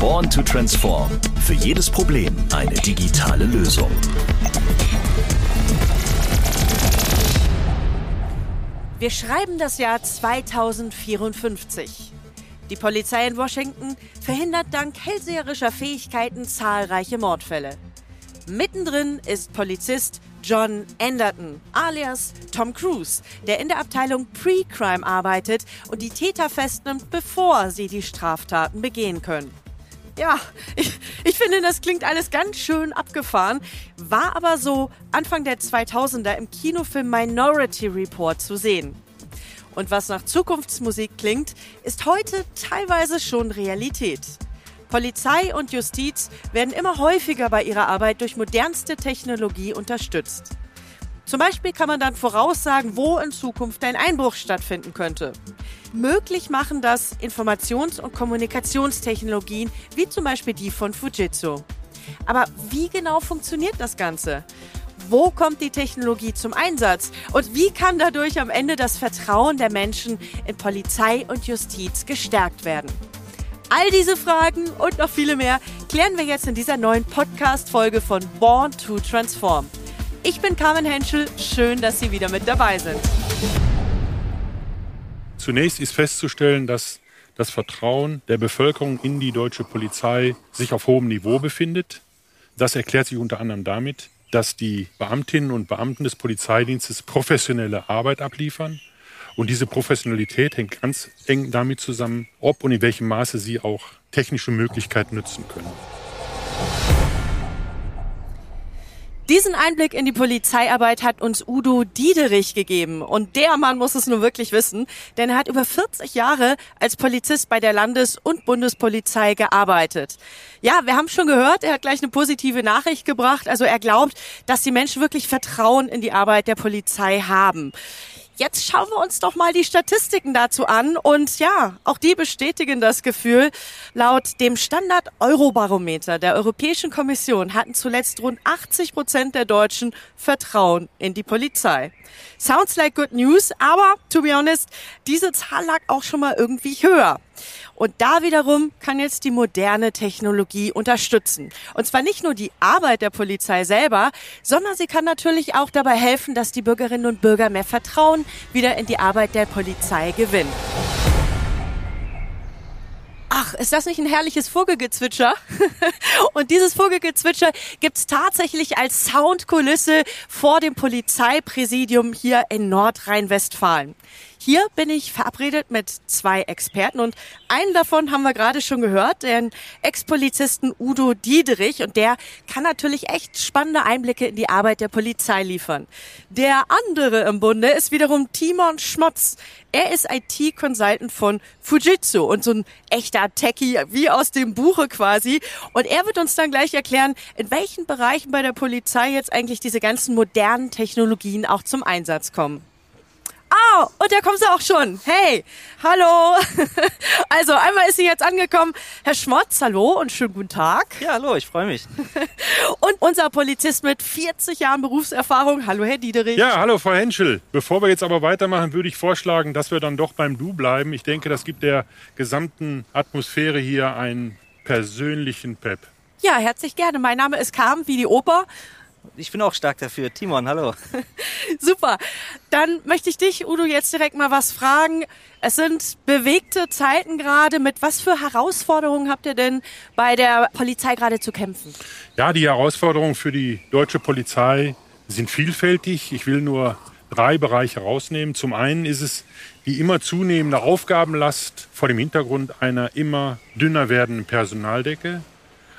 Born to Transform. Für jedes Problem eine digitale Lösung. Wir schreiben das Jahr 2054. Die Polizei in Washington verhindert dank hellseherischer Fähigkeiten zahlreiche Mordfälle. Mittendrin ist Polizist John Enderton, alias Tom Cruise, der in der Abteilung Pre-Crime arbeitet und die Täter festnimmt, bevor sie die Straftaten begehen können. Ja, ich, ich finde, das klingt alles ganz schön abgefahren, war aber so Anfang der 2000er im Kinofilm Minority Report zu sehen. Und was nach Zukunftsmusik klingt, ist heute teilweise schon Realität. Polizei und Justiz werden immer häufiger bei ihrer Arbeit durch modernste Technologie unterstützt. Zum Beispiel kann man dann voraussagen, wo in Zukunft ein Einbruch stattfinden könnte. Möglich machen das Informations- und Kommunikationstechnologien, wie zum Beispiel die von Fujitsu. Aber wie genau funktioniert das Ganze? Wo kommt die Technologie zum Einsatz? Und wie kann dadurch am Ende das Vertrauen der Menschen in Polizei und Justiz gestärkt werden? All diese Fragen und noch viele mehr klären wir jetzt in dieser neuen Podcast-Folge von Born to Transform. Ich bin Carmen Henschel. Schön, dass Sie wieder mit dabei sind. Zunächst ist festzustellen, dass das Vertrauen der Bevölkerung in die deutsche Polizei sich auf hohem Niveau befindet. Das erklärt sich unter anderem damit, dass die Beamtinnen und Beamten des Polizeidienstes professionelle Arbeit abliefern. Und diese Professionalität hängt ganz eng damit zusammen, ob und in welchem Maße sie auch technische Möglichkeiten nutzen können. Diesen Einblick in die Polizeiarbeit hat uns Udo Diederich gegeben. Und der Mann muss es nun wirklich wissen, denn er hat über 40 Jahre als Polizist bei der Landes- und Bundespolizei gearbeitet. Ja, wir haben schon gehört, er hat gleich eine positive Nachricht gebracht. Also er glaubt, dass die Menschen wirklich Vertrauen in die Arbeit der Polizei haben. Jetzt schauen wir uns doch mal die Statistiken dazu an. Und ja, auch die bestätigen das Gefühl. Laut dem Standard Eurobarometer der Europäischen Kommission hatten zuletzt rund 80 Prozent der Deutschen Vertrauen in die Polizei. Sounds like good news, aber to be honest, diese Zahl lag auch schon mal irgendwie höher. Und da wiederum kann jetzt die moderne Technologie unterstützen. Und zwar nicht nur die Arbeit der Polizei selber, sondern sie kann natürlich auch dabei helfen, dass die Bürgerinnen und Bürger mehr Vertrauen wieder in die Arbeit der Polizei gewinnen. Ach, ist das nicht ein herrliches Vogelgezwitscher? und dieses Vogelgezwitscher gibt's tatsächlich als Soundkulisse vor dem Polizeipräsidium hier in Nordrhein-Westfalen. Hier bin ich verabredet mit zwei Experten und einen davon haben wir gerade schon gehört, den Ex-Polizisten Udo Diederich und der kann natürlich echt spannende Einblicke in die Arbeit der Polizei liefern. Der andere im Bunde ist wiederum Timon Schmotz. Er ist IT-Consultant von Fujitsu und so ein echter Techie, wie aus dem Buche quasi. Und er wird uns dann gleich erklären, in welchen Bereichen bei der Polizei jetzt eigentlich diese ganzen modernen Technologien auch zum Einsatz kommen. Ah, und da kommt sie auch schon. Hey, hallo. Also einmal ist sie jetzt angekommen. Herr Schmotz, hallo und schönen guten Tag. Ja, hallo, ich freue mich. Und unser Polizist mit 40 Jahren Berufserfahrung. Hallo, Herr Diederich. Ja, hallo, Frau Henschel. Bevor wir jetzt aber weitermachen, würde ich vorschlagen, dass wir dann doch beim Du bleiben. Ich denke, das gibt der gesamten Atmosphäre hier einen persönlichen Pep. Ja, herzlich gerne. Mein Name ist Carmen, wie die Oper. Ich bin auch stark dafür. Timon, hallo. Super. Dann möchte ich dich, Udo, jetzt direkt mal was fragen. Es sind bewegte Zeiten gerade. Mit was für Herausforderungen habt ihr denn bei der Polizei gerade zu kämpfen? Ja, die Herausforderungen für die deutsche Polizei sind vielfältig. Ich will nur drei Bereiche rausnehmen. Zum einen ist es die immer zunehmende Aufgabenlast vor dem Hintergrund einer immer dünner werdenden Personaldecke.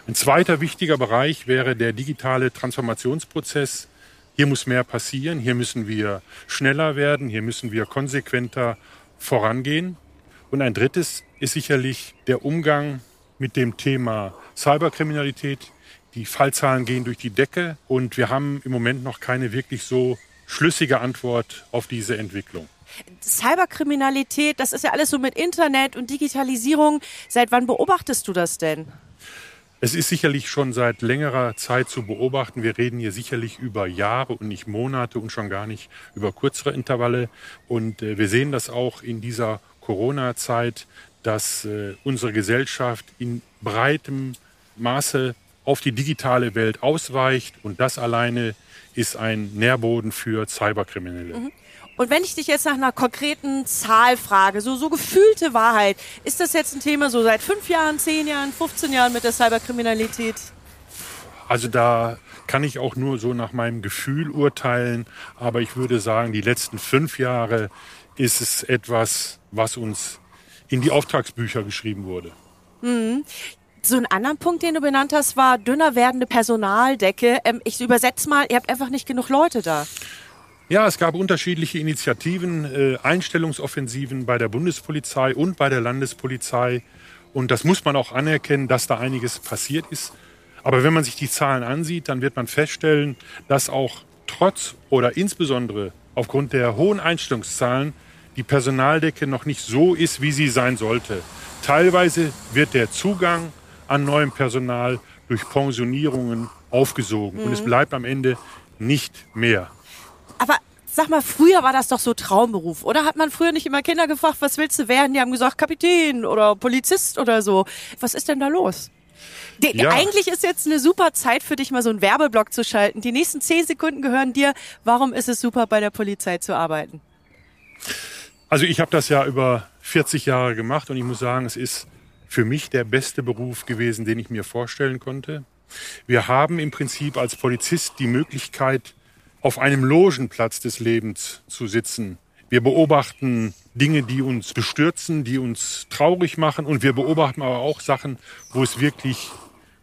Ein zweiter wichtiger Bereich wäre der digitale Transformationsprozess. Hier muss mehr passieren, hier müssen wir schneller werden, hier müssen wir konsequenter vorangehen. Und ein drittes ist sicherlich der Umgang mit dem Thema Cyberkriminalität. Die Fallzahlen gehen durch die Decke und wir haben im Moment noch keine wirklich so schlüssige Antwort auf diese Entwicklung. Cyberkriminalität, das ist ja alles so mit Internet und Digitalisierung. Seit wann beobachtest du das denn? Es ist sicherlich schon seit längerer Zeit zu beobachten. Wir reden hier sicherlich über Jahre und nicht Monate und schon gar nicht über kürzere Intervalle. Und äh, wir sehen das auch in dieser Corona-Zeit, dass äh, unsere Gesellschaft in breitem Maße auf die digitale Welt ausweicht. Und das alleine ist ein Nährboden für Cyberkriminelle. Mhm. Und wenn ich dich jetzt nach einer konkreten Zahl frage, so, so gefühlte Wahrheit, ist das jetzt ein Thema so seit fünf Jahren, zehn Jahren, 15 Jahren mit der Cyberkriminalität? Also da kann ich auch nur so nach meinem Gefühl urteilen. Aber ich würde sagen, die letzten fünf Jahre ist es etwas, was uns in die Auftragsbücher geschrieben wurde. Mhm. So ein anderer Punkt, den du benannt hast, war dünner werdende Personaldecke. Ähm, ich übersetze mal, ihr habt einfach nicht genug Leute da. Ja, es gab unterschiedliche Initiativen, äh, Einstellungsoffensiven bei der Bundespolizei und bei der Landespolizei. Und das muss man auch anerkennen, dass da einiges passiert ist. Aber wenn man sich die Zahlen ansieht, dann wird man feststellen, dass auch trotz oder insbesondere aufgrund der hohen Einstellungszahlen die Personaldecke noch nicht so ist, wie sie sein sollte. Teilweise wird der Zugang an neuem Personal durch Pensionierungen aufgesogen mhm. und es mhm. bleibt am Ende nicht mehr. Aber sag mal, früher war das doch so Traumberuf, oder? Hat man früher nicht immer Kinder gefragt, was willst du werden? Die haben gesagt, Kapitän oder Polizist oder so. Was ist denn da los? De ja. Eigentlich ist jetzt eine super Zeit für dich, mal so einen Werbeblock zu schalten. Die nächsten zehn Sekunden gehören dir. Warum ist es super, bei der Polizei zu arbeiten? Also ich habe das ja über 40 Jahre gemacht und ich muss sagen, es ist für mich der beste Beruf gewesen, den ich mir vorstellen konnte. Wir haben im Prinzip als Polizist die Möglichkeit, auf einem Logenplatz des Lebens zu sitzen. Wir beobachten Dinge, die uns bestürzen, die uns traurig machen und wir beobachten aber auch Sachen, wo es wirklich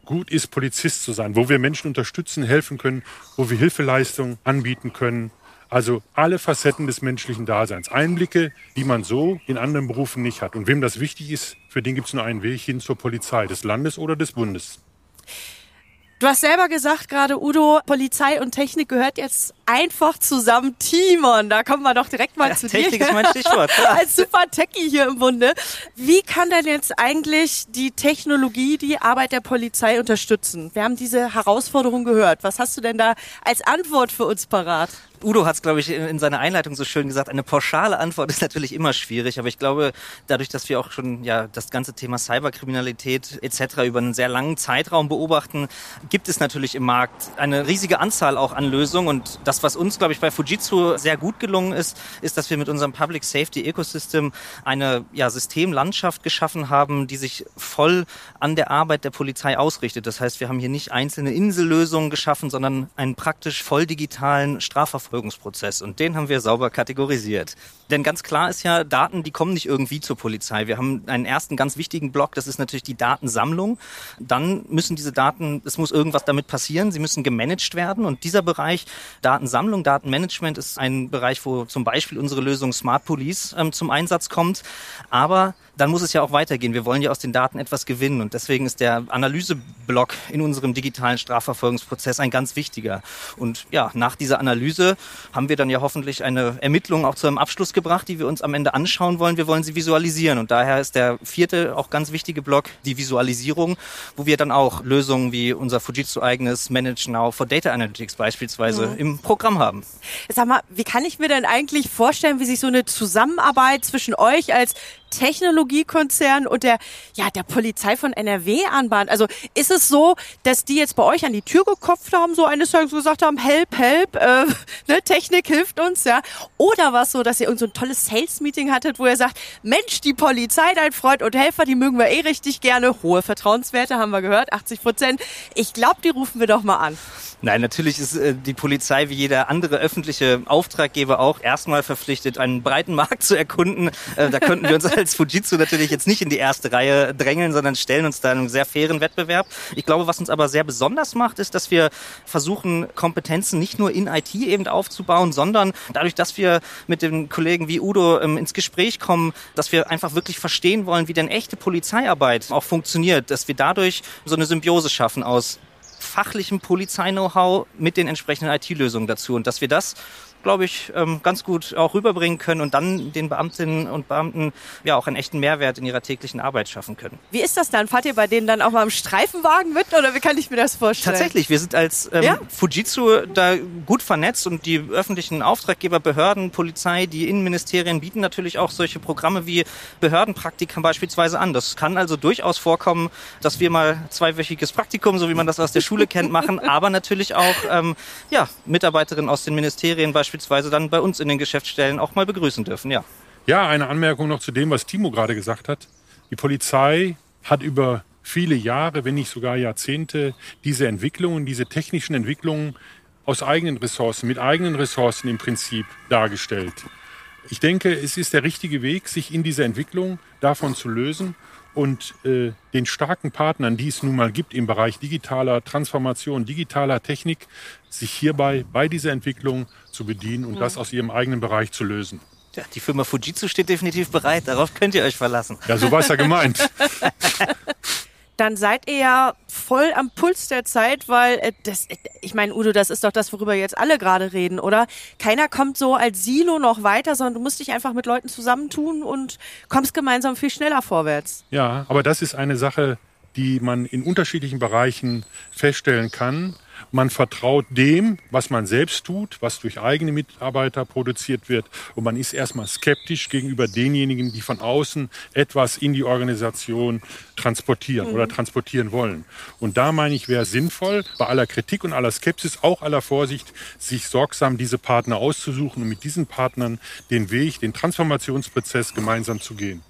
gut ist, Polizist zu sein, wo wir Menschen unterstützen, helfen können, wo wir Hilfeleistungen anbieten können. Also alle Facetten des menschlichen Daseins. Einblicke, die man so in anderen Berufen nicht hat. Und wem das wichtig ist, für den gibt es nur einen Weg hin zur Polizei des Landes oder des Bundes. Du hast selber gesagt gerade, Udo, Polizei und Technik gehört jetzt einfach zusammen. Timon, da kommen wir doch direkt mal ja, zu Technik dir. Technik ist mein Stichwort. Als super Techie hier im Bunde. Wie kann denn jetzt eigentlich die Technologie die Arbeit der Polizei unterstützen? Wir haben diese Herausforderung gehört. Was hast du denn da als Antwort für uns parat? Udo hat es, glaube ich, in, seiner Einleitung so schön gesagt. Eine pauschale Antwort ist natürlich immer schwierig, aber ich glaube, dadurch, dass wir auch schon ja das ganze Thema Cyberkriminalität etc. über einen sehr langen Zeitraum beobachten, gibt es natürlich im Markt eine riesige Anzahl auch an Lösungen. Und das, was uns, glaube ich, bei Fujitsu sehr gut gelungen ist, ist, dass wir mit unserem Public Safety Ecosystem eine ja, Systemlandschaft geschaffen haben, die sich voll an der Arbeit der Polizei ausrichtet. Das heißt, wir haben hier nicht einzelne Insellösungen geschaffen, sondern einen praktisch voll digitalen Strafverfolgungsprozess Verfolgungsprozess und den haben wir sauber kategorisiert. Denn ganz klar ist ja, Daten, die kommen nicht irgendwie zur Polizei. Wir haben einen ersten ganz wichtigen Block, das ist natürlich die Datensammlung. Dann müssen diese Daten, es muss irgendwas damit passieren, sie müssen gemanagt werden und dieser Bereich Datensammlung, Datenmanagement ist ein Bereich, wo zum Beispiel unsere Lösung Smart Police ähm, zum Einsatz kommt. Aber dann muss es ja auch weitergehen. Wir wollen ja aus den Daten etwas gewinnen und deswegen ist der Analyseblock in unserem digitalen Strafverfolgungsprozess ein ganz wichtiger. Und ja, nach dieser Analyse haben wir dann ja hoffentlich eine Ermittlung auch zu einem Abschluss gebracht, die wir uns am Ende anschauen wollen. Wir wollen sie visualisieren und daher ist der vierte auch ganz wichtige Block die Visualisierung, wo wir dann auch Lösungen wie unser Fujitsu eigenes Manage Now for Data Analytics beispielsweise mhm. im Programm haben. Sag mal, wie kann ich mir denn eigentlich vorstellen, wie sich so eine Zusammenarbeit zwischen euch als Technologiekonzern und der, ja, der Polizei von NRW anbahnt. Also ist es so, dass die jetzt bei euch an die Tür geklopft haben, so eines Tages gesagt haben, help, help, äh, ne, Technik hilft uns, ja? Oder war es so, dass ihr irgend so ein tolles Sales-Meeting hattet, wo ihr sagt, Mensch, die Polizei, dein Freund und Helfer, die mögen wir eh richtig gerne. Hohe Vertrauenswerte haben wir gehört, 80 Prozent. Ich glaube, die rufen wir doch mal an. Nein, natürlich ist äh, die Polizei wie jeder andere öffentliche Auftraggeber auch erstmal verpflichtet, einen breiten Markt zu erkunden. Äh, da könnten wir uns als Fujitsu natürlich jetzt nicht in die erste Reihe drängeln, sondern stellen uns da einen sehr fairen Wettbewerb. Ich glaube, was uns aber sehr besonders macht, ist, dass wir versuchen, Kompetenzen nicht nur in IT eben aufzubauen, sondern dadurch, dass wir mit den Kollegen wie Udo ähm, ins Gespräch kommen, dass wir einfach wirklich verstehen wollen, wie denn echte Polizeiarbeit auch funktioniert, dass wir dadurch so eine Symbiose schaffen aus fachlichem Polizei-Know-how mit den entsprechenden IT-Lösungen dazu und dass wir das glaube ich, ähm, ganz gut auch rüberbringen können und dann den Beamtinnen und Beamten ja auch einen echten Mehrwert in ihrer täglichen Arbeit schaffen können. Wie ist das dann? Fahrt ihr bei denen dann auch mal im Streifenwagen mit oder wie kann ich mir das vorstellen? Tatsächlich, wir sind als ähm, ja? Fujitsu da gut vernetzt und die öffentlichen Auftraggeber, Behörden, Polizei, die Innenministerien bieten natürlich auch solche Programme wie Behördenpraktika beispielsweise an. Das kann also durchaus vorkommen, dass wir mal zweiwöchiges Praktikum, so wie man das aus der Schule kennt, machen, aber natürlich auch ähm, ja, Mitarbeiterinnen aus den Ministerien beispielsweise dann bei uns in den Geschäftsstellen auch mal begrüßen dürfen, ja. Ja, eine Anmerkung noch zu dem, was Timo gerade gesagt hat. Die Polizei hat über viele Jahre, wenn nicht sogar Jahrzehnte, diese Entwicklungen, diese technischen Entwicklungen aus eigenen Ressourcen, mit eigenen Ressourcen im Prinzip dargestellt. Ich denke, es ist der richtige Weg, sich in dieser Entwicklung davon zu lösen und äh, den starken Partnern, die es nun mal gibt im Bereich digitaler Transformation, digitaler Technik, sich hierbei bei dieser Entwicklung zu bedienen und mhm. das aus ihrem eigenen Bereich zu lösen. Ja, die Firma Fujitsu steht definitiv bereit, darauf könnt ihr euch verlassen. Ja, so war es ja gemeint. dann seid ihr ja voll am Puls der Zeit, weil äh, das, ich meine, Udo, das ist doch das, worüber jetzt alle gerade reden, oder? Keiner kommt so als Silo noch weiter, sondern du musst dich einfach mit Leuten zusammentun und kommst gemeinsam viel schneller vorwärts. Ja, aber das ist eine Sache, die man in unterschiedlichen Bereichen feststellen kann. Man vertraut dem, was man selbst tut, was durch eigene Mitarbeiter produziert wird. Und man ist erstmal skeptisch gegenüber denjenigen, die von außen etwas in die Organisation transportieren mhm. oder transportieren wollen. Und da meine ich, wäre sinnvoll, bei aller Kritik und aller Skepsis, auch aller Vorsicht, sich sorgsam diese Partner auszusuchen und mit diesen Partnern den Weg, den Transformationsprozess gemeinsam zu gehen.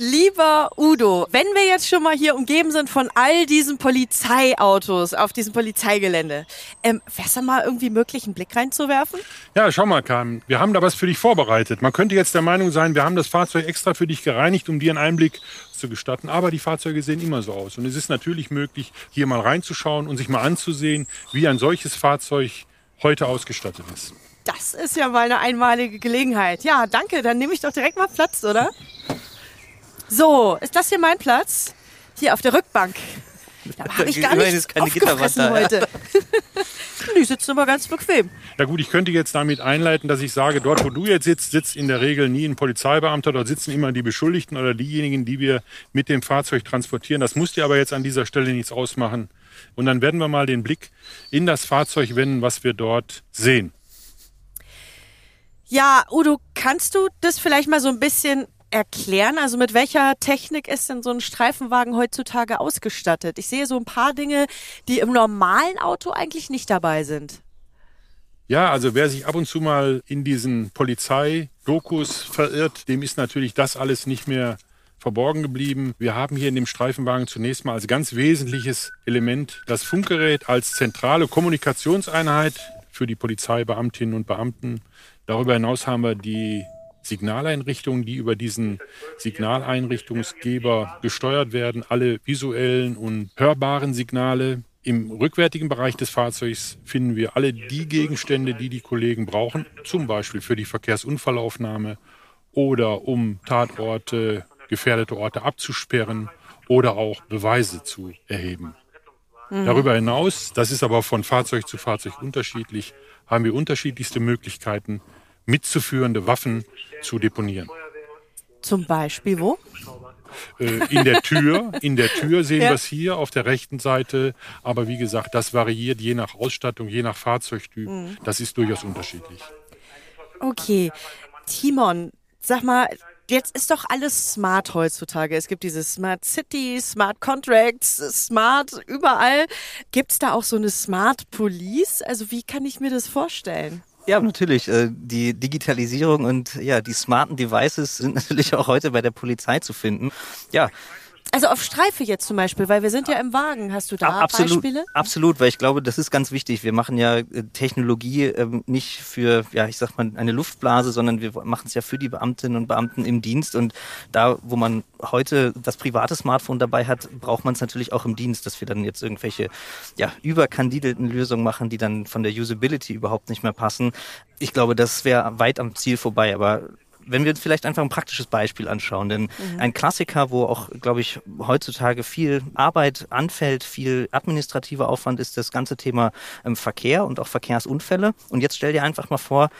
Lieber Udo, wenn wir jetzt schon mal hier umgeben sind von all diesen Polizeiautos auf diesem Polizeigelände, ähm, wäre es da mal irgendwie möglich, einen Blick reinzuwerfen? Ja, schau mal, Carmen, wir haben da was für dich vorbereitet. Man könnte jetzt der Meinung sein, wir haben das Fahrzeug extra für dich gereinigt, um dir einen Einblick zu gestatten. Aber die Fahrzeuge sehen immer so aus. Und es ist natürlich möglich, hier mal reinzuschauen und sich mal anzusehen, wie ein solches Fahrzeug heute ausgestattet ist. Das ist ja mal eine einmalige Gelegenheit. Ja, danke. Dann nehme ich doch direkt mal Platz, oder? So, ist das hier mein Platz? Hier auf der Rückbank. Da habe ich gar nicht keine aufgefressen heute. Die sitzen aber ganz bequem. Ja gut, ich könnte jetzt damit einleiten, dass ich sage, dort wo du jetzt sitzt, sitzt in der Regel nie ein Polizeibeamter, dort sitzen immer die Beschuldigten oder diejenigen, die wir mit dem Fahrzeug transportieren. Das muss dir aber jetzt an dieser Stelle nichts ausmachen. Und dann werden wir mal den Blick in das Fahrzeug wenden, was wir dort sehen. Ja, Udo, kannst du das vielleicht mal so ein bisschen erklären? Also mit welcher Technik ist denn so ein Streifenwagen heutzutage ausgestattet? Ich sehe so ein paar Dinge, die im normalen Auto eigentlich nicht dabei sind. Ja, also wer sich ab und zu mal in diesen Polizeidokus verirrt, dem ist natürlich das alles nicht mehr verborgen geblieben. Wir haben hier in dem Streifenwagen zunächst mal als ganz wesentliches Element das Funkgerät als zentrale Kommunikationseinheit für die Polizeibeamtinnen und Beamten. Darüber hinaus haben wir die Signaleinrichtungen, die über diesen Signaleinrichtungsgeber gesteuert werden, alle visuellen und hörbaren Signale. Im rückwärtigen Bereich des Fahrzeugs finden wir alle die Gegenstände, die die Kollegen brauchen, zum Beispiel für die Verkehrsunfallaufnahme oder um Tatorte, gefährdete Orte abzusperren oder auch Beweise zu erheben. Mhm. Darüber hinaus, das ist aber von Fahrzeug zu Fahrzeug unterschiedlich, haben wir unterschiedlichste Möglichkeiten, mitzuführende Waffen zu deponieren. Zum Beispiel wo? Äh, in der Tür, in der Tür sehen ja. wir es hier auf der rechten Seite. Aber wie gesagt, das variiert je nach Ausstattung, je nach Fahrzeugtyp. Mhm. Das ist durchaus unterschiedlich. Okay. Timon, sag mal, jetzt ist doch alles smart heutzutage. Es gibt diese Smart City, Smart Contracts, Smart überall. Gibt es da auch so eine Smart Police? Also wie kann ich mir das vorstellen? Ja, natürlich. Äh, die Digitalisierung und ja, die smarten Devices sind natürlich auch heute bei der Polizei zu finden. Ja, also auf Streife jetzt zum Beispiel, weil wir sind ja im Wagen. Hast du da absolut, Beispiele? Absolut, weil ich glaube, das ist ganz wichtig. Wir machen ja äh, Technologie ähm, nicht für, ja, ich sag mal, eine Luftblase, sondern wir machen es ja für die Beamtinnen und Beamten im Dienst. Und da, wo man heute das private Smartphone dabei hat, braucht man es natürlich auch im Dienst, dass wir dann jetzt irgendwelche ja, überkandidelten Lösungen machen, die dann von der Usability überhaupt nicht mehr passen. Ich glaube, das wäre weit am Ziel vorbei. Aber wenn wir vielleicht einfach ein praktisches Beispiel anschauen, denn mhm. ein Klassiker, wo auch, glaube ich, heutzutage viel Arbeit anfällt, viel administrativer Aufwand ist das ganze Thema ähm, Verkehr und auch Verkehrsunfälle. Und jetzt stell dir einfach mal vor,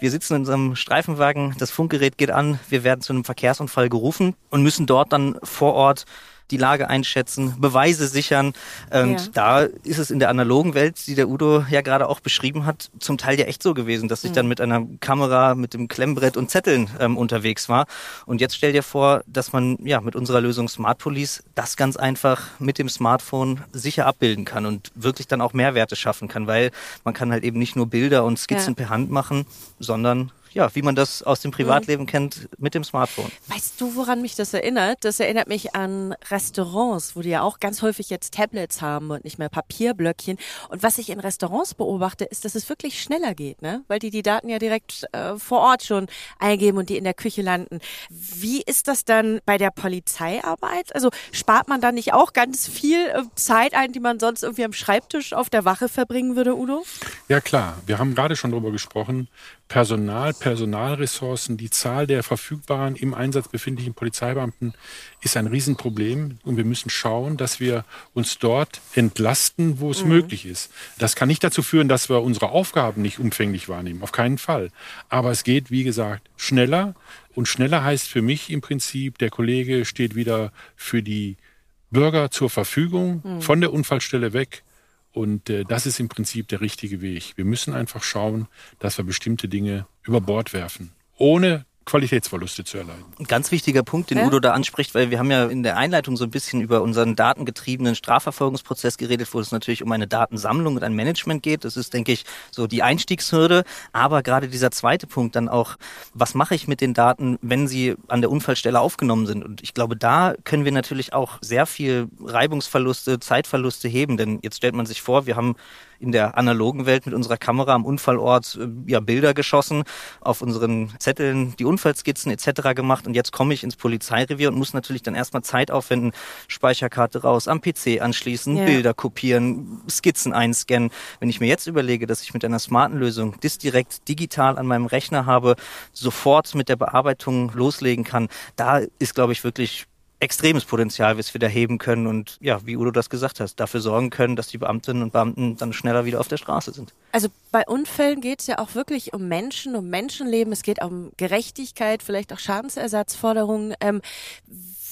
wir sitzen in unserem Streifenwagen, das Funkgerät geht an, wir werden zu einem Verkehrsunfall gerufen und müssen dort dann vor Ort die Lage einschätzen, Beweise sichern. Und ja. da ist es in der analogen Welt, die der Udo ja gerade auch beschrieben hat, zum Teil ja echt so gewesen, dass ich mhm. dann mit einer Kamera, mit dem Klemmbrett und Zetteln ähm, unterwegs war. Und jetzt stell dir vor, dass man ja mit unserer Lösung Smart Police das ganz einfach mit dem Smartphone sicher abbilden kann und wirklich dann auch Mehrwerte schaffen kann, weil man kann halt eben nicht nur Bilder und Skizzen ja. per Hand machen, sondern ja, wie man das aus dem Privatleben mhm. kennt, mit dem Smartphone. Weißt du, woran mich das erinnert? Das erinnert mich an Restaurants, wo die ja auch ganz häufig jetzt Tablets haben und nicht mehr Papierblöckchen. Und was ich in Restaurants beobachte, ist, dass es wirklich schneller geht, ne? Weil die die Daten ja direkt äh, vor Ort schon eingeben und die in der Küche landen. Wie ist das dann bei der Polizeiarbeit? Also spart man da nicht auch ganz viel äh, Zeit ein, die man sonst irgendwie am Schreibtisch auf der Wache verbringen würde, Udo? Ja klar, wir haben gerade schon darüber gesprochen, Personal, Personalressourcen, die Zahl der verfügbaren im Einsatz befindlichen Polizeibeamten ist ein Riesenproblem und wir müssen schauen, dass wir uns dort entlasten, wo es mhm. möglich ist. Das kann nicht dazu führen, dass wir unsere Aufgaben nicht umfänglich wahrnehmen, auf keinen Fall. Aber es geht, wie gesagt, schneller und schneller heißt für mich im Prinzip, der Kollege steht wieder für die Bürger zur Verfügung, mhm. von der Unfallstelle weg und äh, das ist im Prinzip der richtige Weg. Wir müssen einfach schauen, dass wir bestimmte Dinge über Bord werfen, ohne Qualitätsverluste zu erleiden. Ein ganz wichtiger Punkt, den ja? Udo da anspricht, weil wir haben ja in der Einleitung so ein bisschen über unseren datengetriebenen Strafverfolgungsprozess geredet, wo es natürlich um eine Datensammlung und ein Management geht. Das ist, denke ich, so die Einstiegshürde. Aber gerade dieser zweite Punkt dann auch, was mache ich mit den Daten, wenn sie an der Unfallstelle aufgenommen sind? Und ich glaube, da können wir natürlich auch sehr viel Reibungsverluste, Zeitverluste heben. Denn jetzt stellt man sich vor, wir haben in der analogen Welt mit unserer Kamera am Unfallort äh, ja Bilder geschossen, auf unseren Zetteln die Unfallskizzen etc. gemacht und jetzt komme ich ins Polizeirevier und muss natürlich dann erstmal Zeit aufwenden, Speicherkarte raus, am PC anschließen, ja. Bilder kopieren, Skizzen einscannen. Wenn ich mir jetzt überlege, dass ich mit einer smarten Lösung das direkt digital an meinem Rechner habe, sofort mit der Bearbeitung loslegen kann, da ist, glaube ich, wirklich extremes Potenzial, was wir da heben können und ja, wie Udo das gesagt hat, dafür sorgen können, dass die Beamtinnen und Beamten dann schneller wieder auf der Straße sind. Also bei Unfällen geht es ja auch wirklich um Menschen, um Menschenleben, es geht um Gerechtigkeit, vielleicht auch Schadensersatzforderungen. Ähm,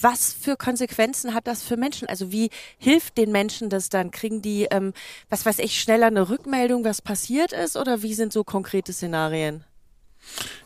was für Konsequenzen hat das für Menschen? Also wie hilft den Menschen das dann? Kriegen die, ähm, was weiß ich, schneller eine Rückmeldung, was passiert ist? Oder wie sind so konkrete Szenarien?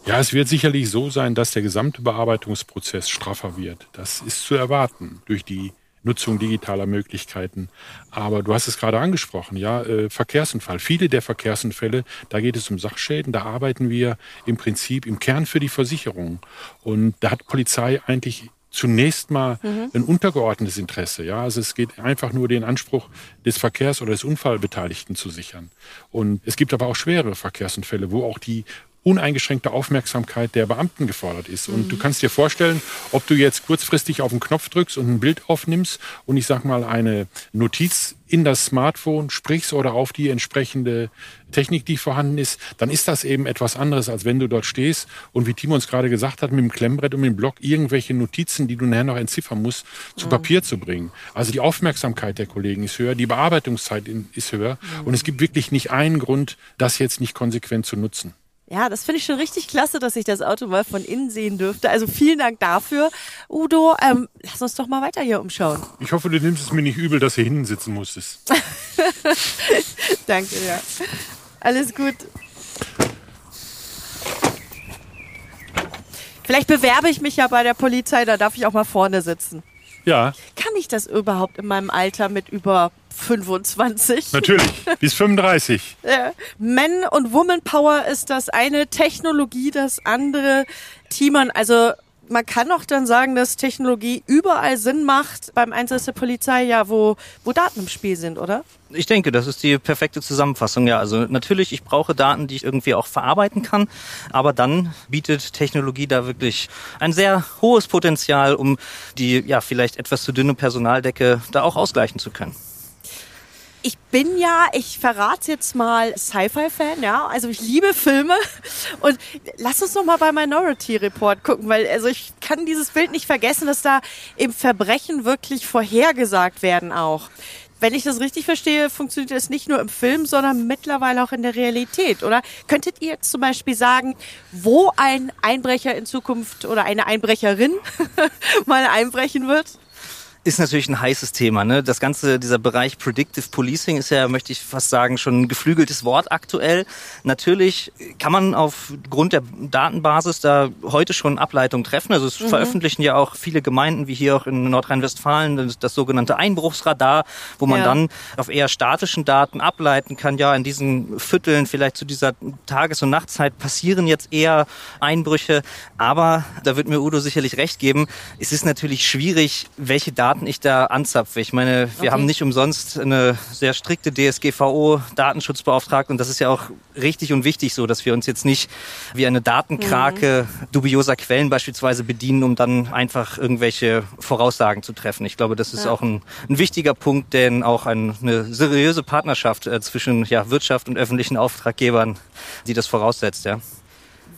Ja, es wird sicherlich so sein, dass der gesamte Bearbeitungsprozess straffer wird. Das ist zu erwarten durch die Nutzung digitaler Möglichkeiten. Aber du hast es gerade angesprochen, ja, äh, Verkehrsunfall. Viele der Verkehrsunfälle, da geht es um Sachschäden, da arbeiten wir im Prinzip im Kern für die Versicherung. Und da hat Polizei eigentlich zunächst mal mhm. ein untergeordnetes Interesse. Ja, also es geht einfach nur den Anspruch des Verkehrs- oder des Unfallbeteiligten zu sichern. Und es gibt aber auch schwere Verkehrsunfälle, wo auch die uneingeschränkte Aufmerksamkeit der Beamten gefordert ist. Und mhm. du kannst dir vorstellen, ob du jetzt kurzfristig auf den Knopf drückst und ein Bild aufnimmst und ich sag mal eine Notiz in das Smartphone sprichst oder auf die entsprechende Technik, die vorhanden ist, dann ist das eben etwas anderes, als wenn du dort stehst und wie Timo uns gerade gesagt hat, mit dem Klemmbrett und mit dem Block irgendwelche Notizen, die du nachher noch entziffern musst, zu mhm. Papier zu bringen. Also die Aufmerksamkeit der Kollegen ist höher, die Bearbeitungszeit ist höher mhm. und es gibt wirklich nicht einen Grund, das jetzt nicht konsequent zu nutzen. Ja, das finde ich schon richtig klasse, dass ich das Auto mal von innen sehen dürfte. Also vielen Dank dafür, Udo. Ähm, lass uns doch mal weiter hier umschauen. Ich hoffe, du nimmst es mir nicht übel, dass du hinten sitzen musstest. Danke, ja. Alles gut. Vielleicht bewerbe ich mich ja bei der Polizei, da darf ich auch mal vorne sitzen. Ja. Kann ich das überhaupt in meinem Alter mit über 25. Natürlich, bis 35. Ja. Men- und Woman Power ist das eine, Technologie das andere. Timon, also man kann doch dann sagen, dass Technologie überall Sinn macht beim Einsatz der Polizei, ja, wo, wo Daten im Spiel sind, oder? Ich denke, das ist die perfekte Zusammenfassung. Ja, also natürlich, ich brauche Daten, die ich irgendwie auch verarbeiten kann, aber dann bietet Technologie da wirklich ein sehr hohes Potenzial, um die ja vielleicht etwas zu dünne Personaldecke da auch ausgleichen zu können. Ich bin ja, ich verrate jetzt mal, Sci-Fi-Fan, ja. Also ich liebe Filme. Und lass uns noch mal bei Minority Report gucken, weil also ich kann dieses Bild nicht vergessen, dass da eben Verbrechen wirklich vorhergesagt werden auch. Wenn ich das richtig verstehe, funktioniert das nicht nur im Film, sondern mittlerweile auch in der Realität, oder? Könntet ihr jetzt zum Beispiel sagen, wo ein Einbrecher in Zukunft oder eine Einbrecherin mal einbrechen wird? Ist natürlich ein heißes Thema. Ne? Das ganze, dieser Bereich Predictive Policing ist ja, möchte ich fast sagen, schon ein geflügeltes Wort aktuell. Natürlich kann man aufgrund der Datenbasis da heute schon Ableitungen treffen. Also es mhm. veröffentlichen ja auch viele Gemeinden, wie hier auch in Nordrhein-Westfalen, das, das, sogenannte Einbruchsradar, wo man ja. dann auf eher statischen Daten ableiten kann, ja, in diesen Vierteln, vielleicht zu dieser Tages- und Nachtzeit passieren jetzt eher Einbrüche. Aber da wird mir Udo sicherlich recht geben, es ist natürlich schwierig, welche Daten Daten ich da anzapfe. Ich meine, wir okay. haben nicht umsonst eine sehr strikte DSGVO-Datenschutzbeauftragte und das ist ja auch richtig und wichtig so, dass wir uns jetzt nicht wie eine Datenkrake mhm. dubioser Quellen beispielsweise bedienen, um dann einfach irgendwelche Voraussagen zu treffen. Ich glaube, das ist ja. auch ein, ein, wichtiger Punkt, denn auch ein, eine seriöse Partnerschaft äh, zwischen ja, Wirtschaft und öffentlichen Auftraggebern, die das voraussetzt, ja.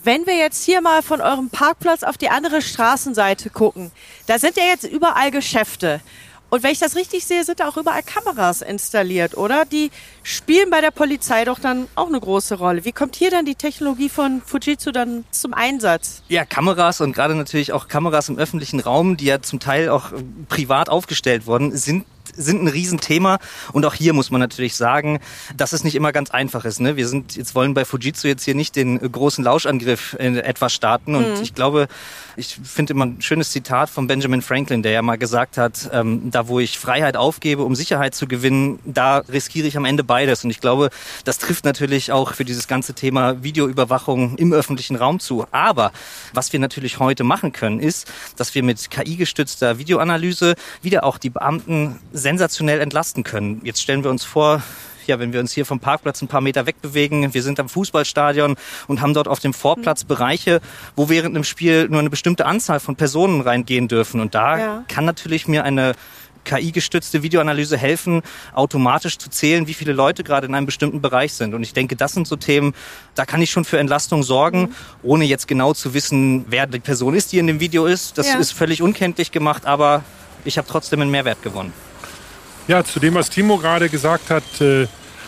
Wenn wir jetzt hier mal von eurem Parkplatz auf die andere Straßenseite gucken, da sind ja jetzt überall Geschäfte. Und wenn ich das richtig sehe, sind da auch überall Kameras installiert, oder? Die spielen bei der Polizei doch dann auch eine große Rolle. Wie kommt hier dann die Technologie von Fujitsu dann zum Einsatz? Ja, Kameras und gerade natürlich auch Kameras im öffentlichen Raum, die ja zum Teil auch privat aufgestellt wurden, sind sind ein Riesenthema. Und auch hier muss man natürlich sagen, dass es nicht immer ganz einfach ist. Ne? Wir sind jetzt wollen bei Fujitsu jetzt hier nicht den großen Lauschangriff in etwas starten. Und mhm. ich glaube, ich finde immer ein schönes Zitat von Benjamin Franklin, der ja mal gesagt hat, ähm, da wo ich Freiheit aufgebe, um Sicherheit zu gewinnen, da riskiere ich am Ende beides. Und ich glaube, das trifft natürlich auch für dieses ganze Thema Videoüberwachung im öffentlichen Raum zu. Aber was wir natürlich heute machen können, ist, dass wir mit KI-gestützter Videoanalyse wieder auch die Beamten sensationell entlasten können. Jetzt stellen wir uns vor, ja, wenn wir uns hier vom Parkplatz ein paar Meter wegbewegen, wir sind am Fußballstadion und haben dort auf dem Vorplatz Bereiche, wo während einem Spiel nur eine bestimmte Anzahl von Personen reingehen dürfen. Und da ja. kann natürlich mir eine KI-gestützte Videoanalyse helfen, automatisch zu zählen, wie viele Leute gerade in einem bestimmten Bereich sind. Und ich denke, das sind so Themen, da kann ich schon für Entlastung sorgen, mhm. ohne jetzt genau zu wissen, wer die Person ist, die in dem Video ist. Das ja. ist völlig unkenntlich gemacht, aber ich habe trotzdem einen Mehrwert gewonnen. Ja, zu dem, was Timo gerade gesagt hat, äh,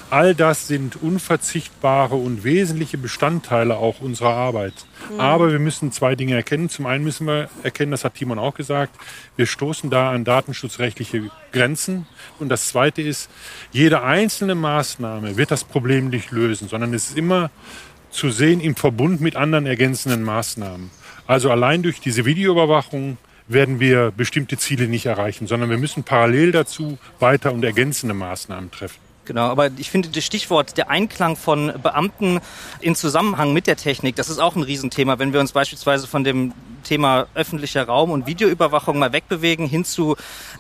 all das sind unverzichtbare und wesentliche Bestandteile auch unserer Arbeit. Mhm. Aber wir müssen zwei Dinge erkennen. Zum einen müssen wir erkennen, das hat Timon auch gesagt, wir stoßen da an datenschutzrechtliche Grenzen. Und das zweite ist, jede einzelne Maßnahme wird das Problem nicht lösen, sondern es ist immer zu sehen im Verbund mit anderen ergänzenden Maßnahmen. Also allein durch diese Videoüberwachung werden wir bestimmte Ziele nicht erreichen, sondern wir müssen parallel dazu weiter und ergänzende Maßnahmen treffen. Genau, aber ich finde das Stichwort der Einklang von Beamten in Zusammenhang mit der Technik, das ist auch ein Riesenthema. Wenn wir uns beispielsweise von dem Thema öffentlicher Raum und Videoüberwachung mal wegbewegen hin zu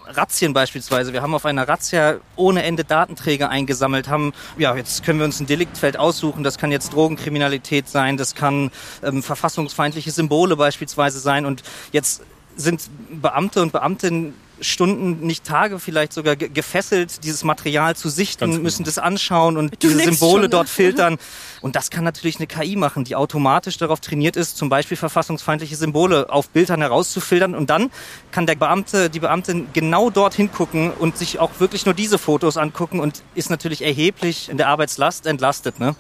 Razzien beispielsweise. Wir haben auf einer Razzia ohne Ende Datenträger eingesammelt, haben, ja, jetzt können wir uns ein Deliktfeld aussuchen. Das kann jetzt Drogenkriminalität sein, das kann ähm, verfassungsfeindliche Symbole beispielsweise sein und jetzt sind Beamte und Beamtinnen Stunden, nicht Tage vielleicht sogar gefesselt, dieses Material zu sichten, genau. müssen das anschauen und du diese Symbole schon. dort filtern. Und das kann natürlich eine KI machen, die automatisch darauf trainiert ist, zum Beispiel verfassungsfeindliche Symbole auf Bildern herauszufiltern. Und dann kann der Beamte, die Beamtin genau dort hingucken und sich auch wirklich nur diese Fotos angucken und ist natürlich erheblich in der Arbeitslast entlastet. Ne?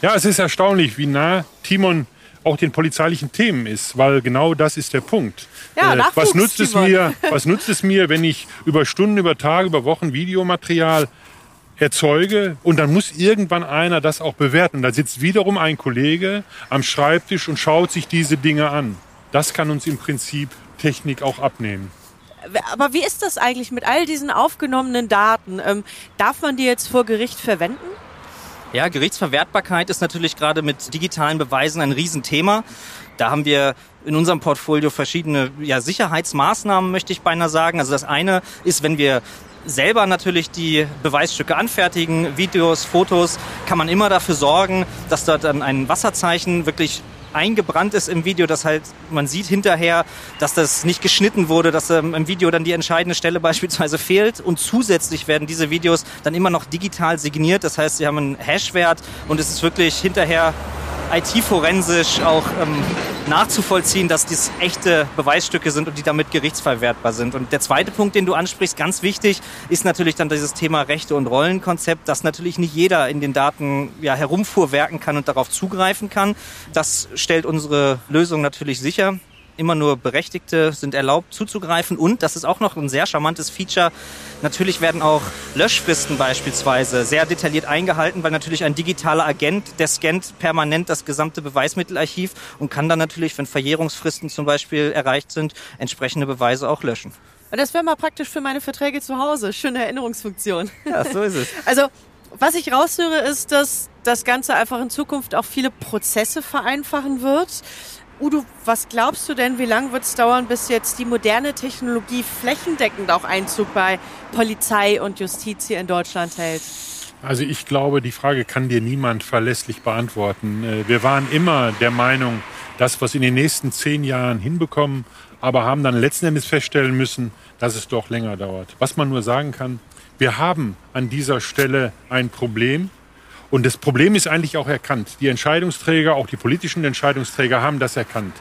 Ja, es ist erstaunlich, wie nah Timon auch den polizeilichen Themen ist, weil genau das ist der Punkt. Ja, äh, was, nutzt es mir, was nutzt es mir, wenn ich über Stunden, über Tage, über Wochen Videomaterial erzeuge und dann muss irgendwann einer das auch bewerten. Da sitzt wiederum ein Kollege am Schreibtisch und schaut sich diese Dinge an. Das kann uns im Prinzip Technik auch abnehmen. Aber wie ist das eigentlich mit all diesen aufgenommenen Daten? Ähm, darf man die jetzt vor Gericht verwenden? Ja, Gerichtsverwertbarkeit ist natürlich gerade mit digitalen Beweisen ein Riesenthema. Da haben wir in unserem Portfolio verschiedene ja, Sicherheitsmaßnahmen, möchte ich beinahe sagen. Also das eine ist, wenn wir selber natürlich die Beweisstücke anfertigen, Videos, Fotos, kann man immer dafür sorgen, dass dort dann ein Wasserzeichen wirklich eingebrannt ist im Video, dass halt man sieht hinterher, dass das nicht geschnitten wurde, dass ähm, im Video dann die entscheidende Stelle beispielsweise fehlt und zusätzlich werden diese Videos dann immer noch digital signiert. Das heißt, sie haben einen Hashwert und es ist wirklich hinterher IT-forensisch auch ähm, nachzuvollziehen, dass dies echte Beweisstücke sind und die damit gerichtsverwertbar sind. Und der zweite Punkt, den du ansprichst, ganz wichtig, ist natürlich dann dieses Thema Rechte- und Rollenkonzept, dass natürlich nicht jeder in den Daten ja, herumfuhrwerken kann und darauf zugreifen kann. Das stellt unsere Lösung natürlich sicher immer nur Berechtigte sind erlaubt zuzugreifen. Und, das ist auch noch ein sehr charmantes Feature, natürlich werden auch Löschfristen beispielsweise sehr detailliert eingehalten, weil natürlich ein digitaler Agent, der scannt permanent das gesamte Beweismittelarchiv und kann dann natürlich, wenn Verjährungsfristen zum Beispiel erreicht sind, entsprechende Beweise auch löschen. Das wäre mal praktisch für meine Verträge zu Hause. Schöne Erinnerungsfunktion. Ja, so ist es. Also, was ich raushöre, ist, dass das Ganze einfach in Zukunft auch viele Prozesse vereinfachen wird. Udo, was glaubst du denn, wie lange wird es dauern, bis jetzt die moderne Technologie flächendeckend auch Einzug bei Polizei und Justiz hier in Deutschland hält? Also ich glaube, die Frage kann dir niemand verlässlich beantworten. Äh, wir waren immer der Meinung, das, was in den nächsten zehn Jahren hinbekommen, aber haben dann letzten Endes feststellen müssen, dass es doch länger dauert. Was man nur sagen kann, wir haben an dieser Stelle ein Problem, und das Problem ist eigentlich auch erkannt. Die Entscheidungsträger, auch die politischen Entscheidungsträger haben das erkannt.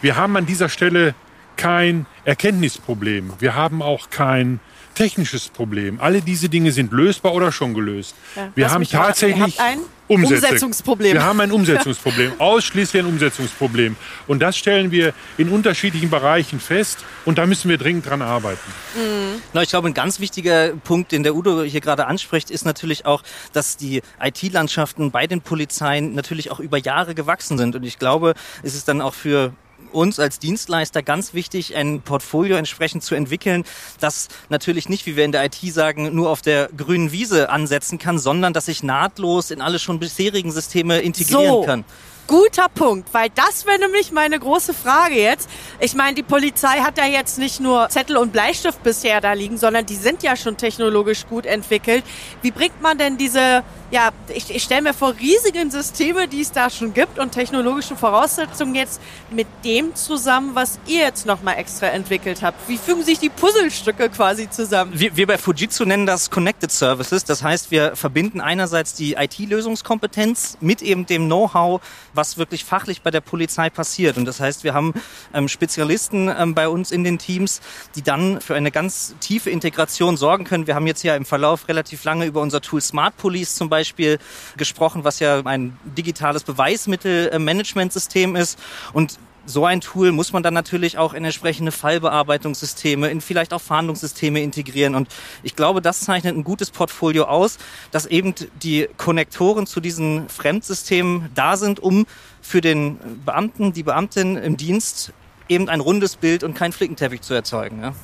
Wir haben an dieser Stelle kein Erkenntnisproblem. Wir haben auch kein technisches Problem. Alle diese Dinge sind lösbar oder schon gelöst. Ja, wir haben tatsächlich ein Umsetzungsproblem. Wir haben ein Umsetzungsproblem, ausschließlich ein Umsetzungsproblem. Und das stellen wir in unterschiedlichen Bereichen fest und da müssen wir dringend dran arbeiten. Mhm. Na, ich glaube, ein ganz wichtiger Punkt, den der Udo hier gerade anspricht, ist natürlich auch, dass die IT-Landschaften bei den Polizeien natürlich auch über Jahre gewachsen sind. Und ich glaube, es ist dann auch für uns als Dienstleister ganz wichtig, ein Portfolio entsprechend zu entwickeln, das natürlich nicht, wie wir in der IT sagen, nur auf der grünen Wiese ansetzen kann, sondern dass sich nahtlos in alle schon bisherigen Systeme integrieren so. kann. Guter Punkt, weil das wäre nämlich meine große Frage jetzt. Ich meine, die Polizei hat ja jetzt nicht nur Zettel und Bleistift bisher da liegen, sondern die sind ja schon technologisch gut entwickelt. Wie bringt man denn diese ja, ich, ich stelle mir vor, riesigen Systeme, die es da schon gibt und technologischen Voraussetzungen jetzt mit dem zusammen, was ihr jetzt nochmal extra entwickelt habt. Wie fügen sich die Puzzlestücke quasi zusammen? Wir, wir bei Fujitsu nennen das Connected Services. Das heißt, wir verbinden einerseits die IT-Lösungskompetenz mit eben dem Know-how, was wirklich fachlich bei der Polizei passiert. Und das heißt, wir haben ähm, Spezialisten ähm, bei uns in den Teams, die dann für eine ganz tiefe Integration sorgen können. Wir haben jetzt ja im Verlauf relativ lange über unser Tool Smart Police zum Beispiel Beispiel gesprochen, was ja ein digitales Beweismittelmanagementsystem ist. Und so ein Tool muss man dann natürlich auch in entsprechende Fallbearbeitungssysteme, in vielleicht auch Fahndungssysteme integrieren. Und ich glaube, das zeichnet ein gutes Portfolio aus, dass eben die Konnektoren zu diesen Fremdsystemen da sind, um für den Beamten, die Beamtin im Dienst eben ein rundes Bild und kein Flickenteppich zu erzeugen. Ja.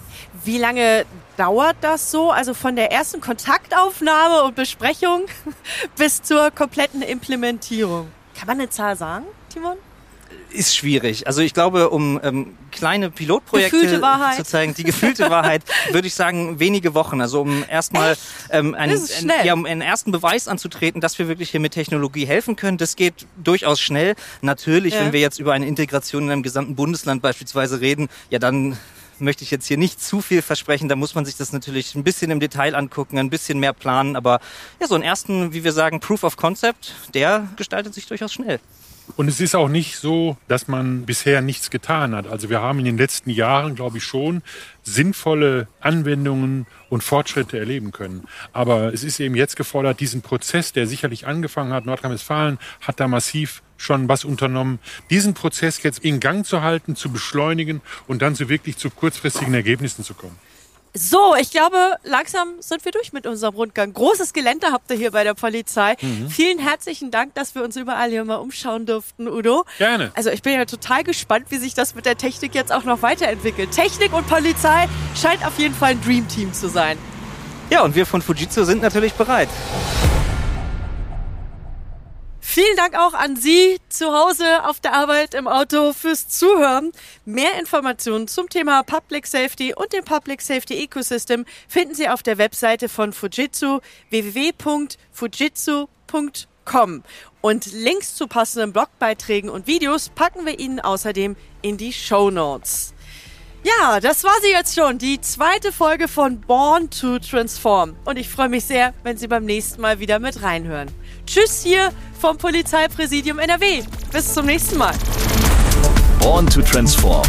Wie lange dauert das so? Also von der ersten Kontaktaufnahme und Besprechung bis zur kompletten Implementierung. Kann man eine Zahl sagen, Timon? Ist schwierig. Also ich glaube, um ähm, kleine Pilotprojekte zu zeigen, die gefühlte Wahrheit, würde ich sagen, wenige Wochen. Also um erstmal ähm, einen, ein, ja, um einen ersten Beweis anzutreten, dass wir wirklich hier mit Technologie helfen können. Das geht durchaus schnell. Natürlich, ja. wenn wir jetzt über eine Integration in einem gesamten Bundesland beispielsweise reden, ja dann möchte ich jetzt hier nicht zu viel versprechen. Da muss man sich das natürlich ein bisschen im Detail angucken, ein bisschen mehr planen. Aber ja, so einen ersten, wie wir sagen, Proof of Concept, der gestaltet sich durchaus schnell. Und es ist auch nicht so, dass man bisher nichts getan hat. Also wir haben in den letzten Jahren, glaube ich, schon sinnvolle Anwendungen und Fortschritte erleben können. Aber es ist eben jetzt gefordert, diesen Prozess, der sicherlich angefangen hat, Nordrhein-Westfalen hat da massiv schon was unternommen, diesen Prozess jetzt in Gang zu halten, zu beschleunigen und dann so wirklich zu kurzfristigen Ergebnissen zu kommen. So, ich glaube, langsam sind wir durch mit unserem Rundgang. Großes Gelände habt ihr hier bei der Polizei. Mhm. Vielen herzlichen Dank, dass wir uns überall hier mal umschauen durften, Udo. Gerne. Also ich bin ja total gespannt, wie sich das mit der Technik jetzt auch noch weiterentwickelt. Technik und Polizei scheint auf jeden Fall ein Dreamteam zu sein. Ja, und wir von Fujitsu sind natürlich bereit. Vielen Dank auch an Sie zu Hause auf der Arbeit im Auto fürs Zuhören. Mehr Informationen zum Thema Public Safety und dem Public Safety Ecosystem finden Sie auf der Webseite von Fujitsu www.fujitsu.com. Und Links zu passenden Blogbeiträgen und Videos packen wir Ihnen außerdem in die Show Notes. Ja, das war sie jetzt schon, die zweite Folge von Born to Transform. Und ich freue mich sehr, wenn Sie beim nächsten Mal wieder mit reinhören. Tschüss hier vom Polizeipräsidium NRW. Bis zum nächsten Mal. Born to Transform